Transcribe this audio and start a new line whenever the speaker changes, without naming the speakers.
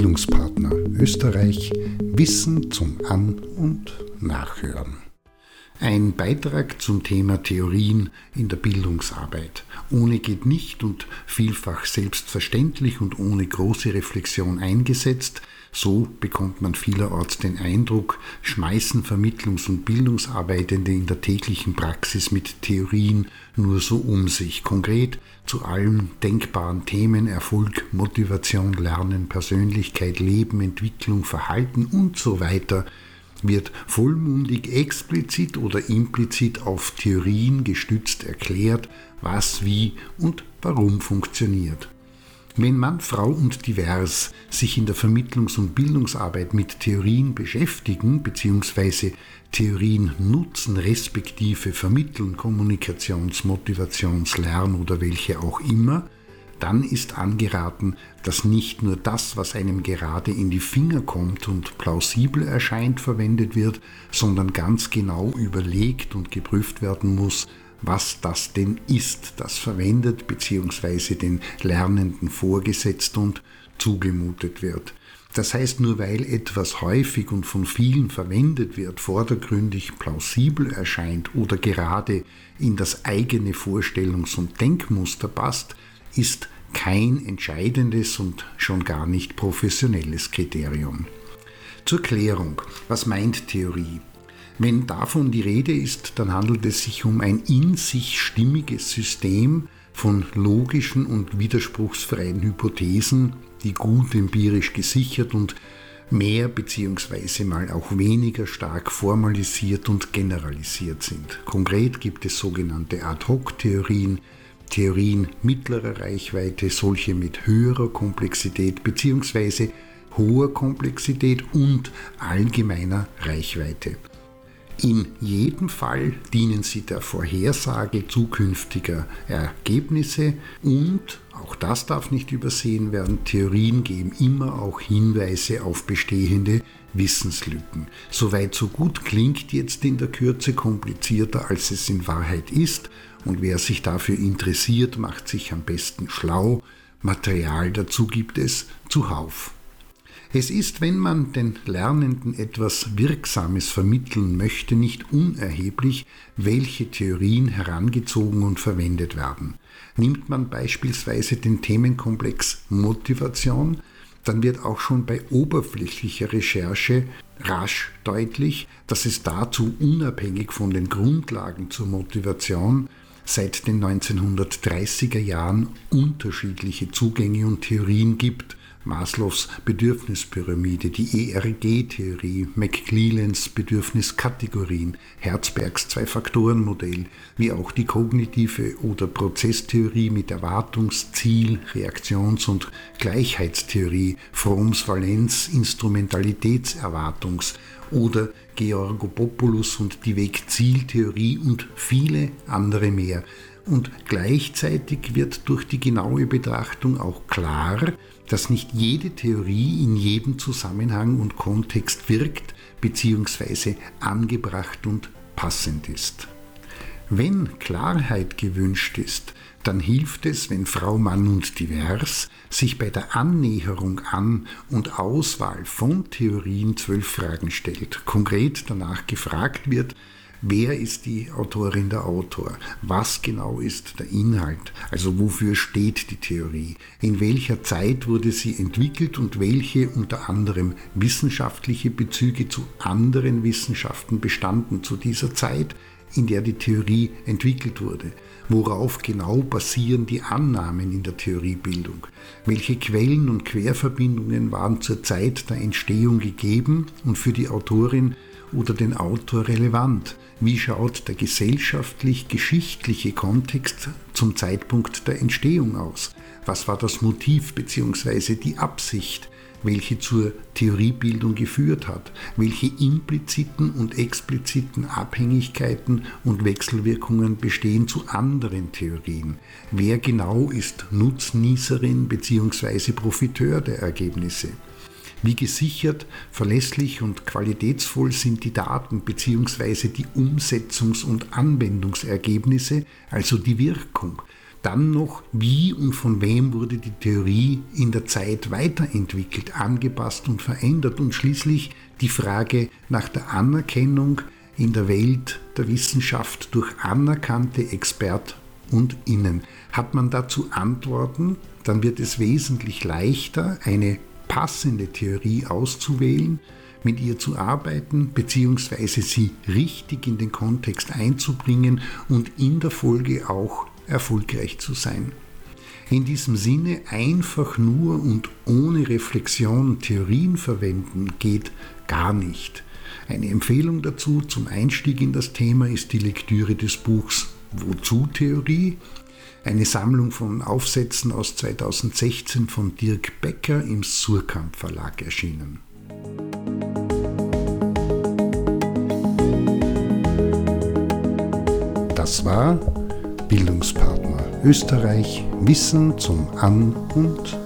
Bildungspartner Österreich Wissen zum An- und Nachhören. Ein Beitrag zum Thema Theorien in der Bildungsarbeit. Ohne geht nicht und vielfach selbstverständlich und ohne große Reflexion eingesetzt, so bekommt man vielerorts den Eindruck, schmeißen Vermittlungs- und Bildungsarbeitende in der täglichen Praxis mit Theorien nur so um sich. Konkret zu allen denkbaren Themen Erfolg, Motivation, Lernen, Persönlichkeit, Leben, Entwicklung, Verhalten und so weiter wird vollmundig explizit oder implizit auf Theorien gestützt erklärt, was wie und warum funktioniert. Wenn Mann, Frau und Divers sich in der Vermittlungs- und Bildungsarbeit mit Theorien beschäftigen bzw. Theorien nutzen, respektive vermitteln, Kommunikations-, Motivations-, Lern- oder welche auch immer, dann ist angeraten, dass nicht nur das, was einem gerade in die Finger kommt und plausibel erscheint, verwendet wird, sondern ganz genau überlegt und geprüft werden muss, was das denn ist, das verwendet bzw. den Lernenden vorgesetzt und zugemutet wird. Das heißt, nur weil etwas häufig und von vielen verwendet wird, vordergründig plausibel erscheint oder gerade in das eigene Vorstellungs- und Denkmuster passt, ist kein entscheidendes und schon gar nicht professionelles Kriterium. Zur Klärung, was meint Theorie? Wenn davon die Rede ist, dann handelt es sich um ein in sich stimmiges System von logischen und widerspruchsfreien Hypothesen, die gut empirisch gesichert und mehr bzw. mal auch weniger stark formalisiert und generalisiert sind. Konkret gibt es sogenannte Ad-hoc-Theorien, Theorien mittlerer Reichweite, solche mit höherer Komplexität bzw. hoher Komplexität und allgemeiner Reichweite. In jedem Fall dienen sie der Vorhersage zukünftiger Ergebnisse und, auch das darf nicht übersehen werden, Theorien geben immer auch Hinweise auf bestehende Wissenslücken. Soweit so gut klingt jetzt in der Kürze komplizierter, als es in Wahrheit ist und wer sich dafür interessiert, macht sich am besten schlau. Material dazu gibt es zuhauf. Es ist, wenn man den Lernenden etwas Wirksames vermitteln möchte, nicht unerheblich, welche Theorien herangezogen und verwendet werden. Nimmt man beispielsweise den Themenkomplex Motivation, dann wird auch schon bei oberflächlicher Recherche rasch deutlich, dass es dazu unabhängig von den Grundlagen zur Motivation seit den 1930er Jahren unterschiedliche Zugänge und Theorien gibt Maslows Bedürfnispyramide, die ERG-Theorie, McClellans Bedürfniskategorien, Herzbergs Zwei-Faktoren-Modell, wie auch die kognitive oder Prozesstheorie mit Erwartungs-, Ziel-, Reaktions- und Gleichheitstheorie, Fromms Valenz-Instrumentalitätserwartungs- oder Georgopopoulos und die Weg-Ziel-Theorie und viele andere mehr. Und gleichzeitig wird durch die genaue Betrachtung auch klar, dass nicht jede Theorie in jedem Zusammenhang und Kontext wirkt bzw. angebracht und passend ist. Wenn Klarheit gewünscht ist, dann hilft es, wenn Frau, Mann und Divers sich bei der Annäherung an und Auswahl von Theorien zwölf Fragen stellt, konkret danach gefragt wird, Wer ist die Autorin der Autor? Was genau ist der Inhalt? Also wofür steht die Theorie? In welcher Zeit wurde sie entwickelt und welche unter anderem wissenschaftliche Bezüge zu anderen Wissenschaften bestanden zu dieser Zeit, in der die Theorie entwickelt wurde? Worauf genau basieren die Annahmen in der Theoriebildung? Welche Quellen und Querverbindungen waren zur Zeit der Entstehung gegeben und für die Autorin oder den Autor relevant? Wie schaut der gesellschaftlich-geschichtliche Kontext zum Zeitpunkt der Entstehung aus? Was war das Motiv bzw. die Absicht, welche zur Theoriebildung geführt hat? Welche impliziten und expliziten Abhängigkeiten und Wechselwirkungen bestehen zu anderen Theorien? Wer genau ist Nutznießerin bzw. Profiteur der Ergebnisse? Wie gesichert, verlässlich und qualitätsvoll sind die Daten bzw. die Umsetzungs- und Anwendungsergebnisse, also die Wirkung? Dann noch, wie und von wem wurde die Theorie in der Zeit weiterentwickelt, angepasst und verändert und schließlich die Frage nach der Anerkennung in der Welt der Wissenschaft durch anerkannte Expert und Innen. Hat man dazu Antworten, dann wird es wesentlich leichter, eine passende Theorie auszuwählen, mit ihr zu arbeiten bzw. sie richtig in den Kontext einzubringen und in der Folge auch erfolgreich zu sein. In diesem Sinne einfach nur und ohne Reflexion Theorien verwenden geht gar nicht. Eine Empfehlung dazu zum Einstieg in das Thema ist die Lektüre des Buchs Wozu Theorie? Eine Sammlung von Aufsätzen aus 2016 von Dirk Becker im Surkamp Verlag erschienen. Das war Bildungspartner. Österreich Wissen zum An- und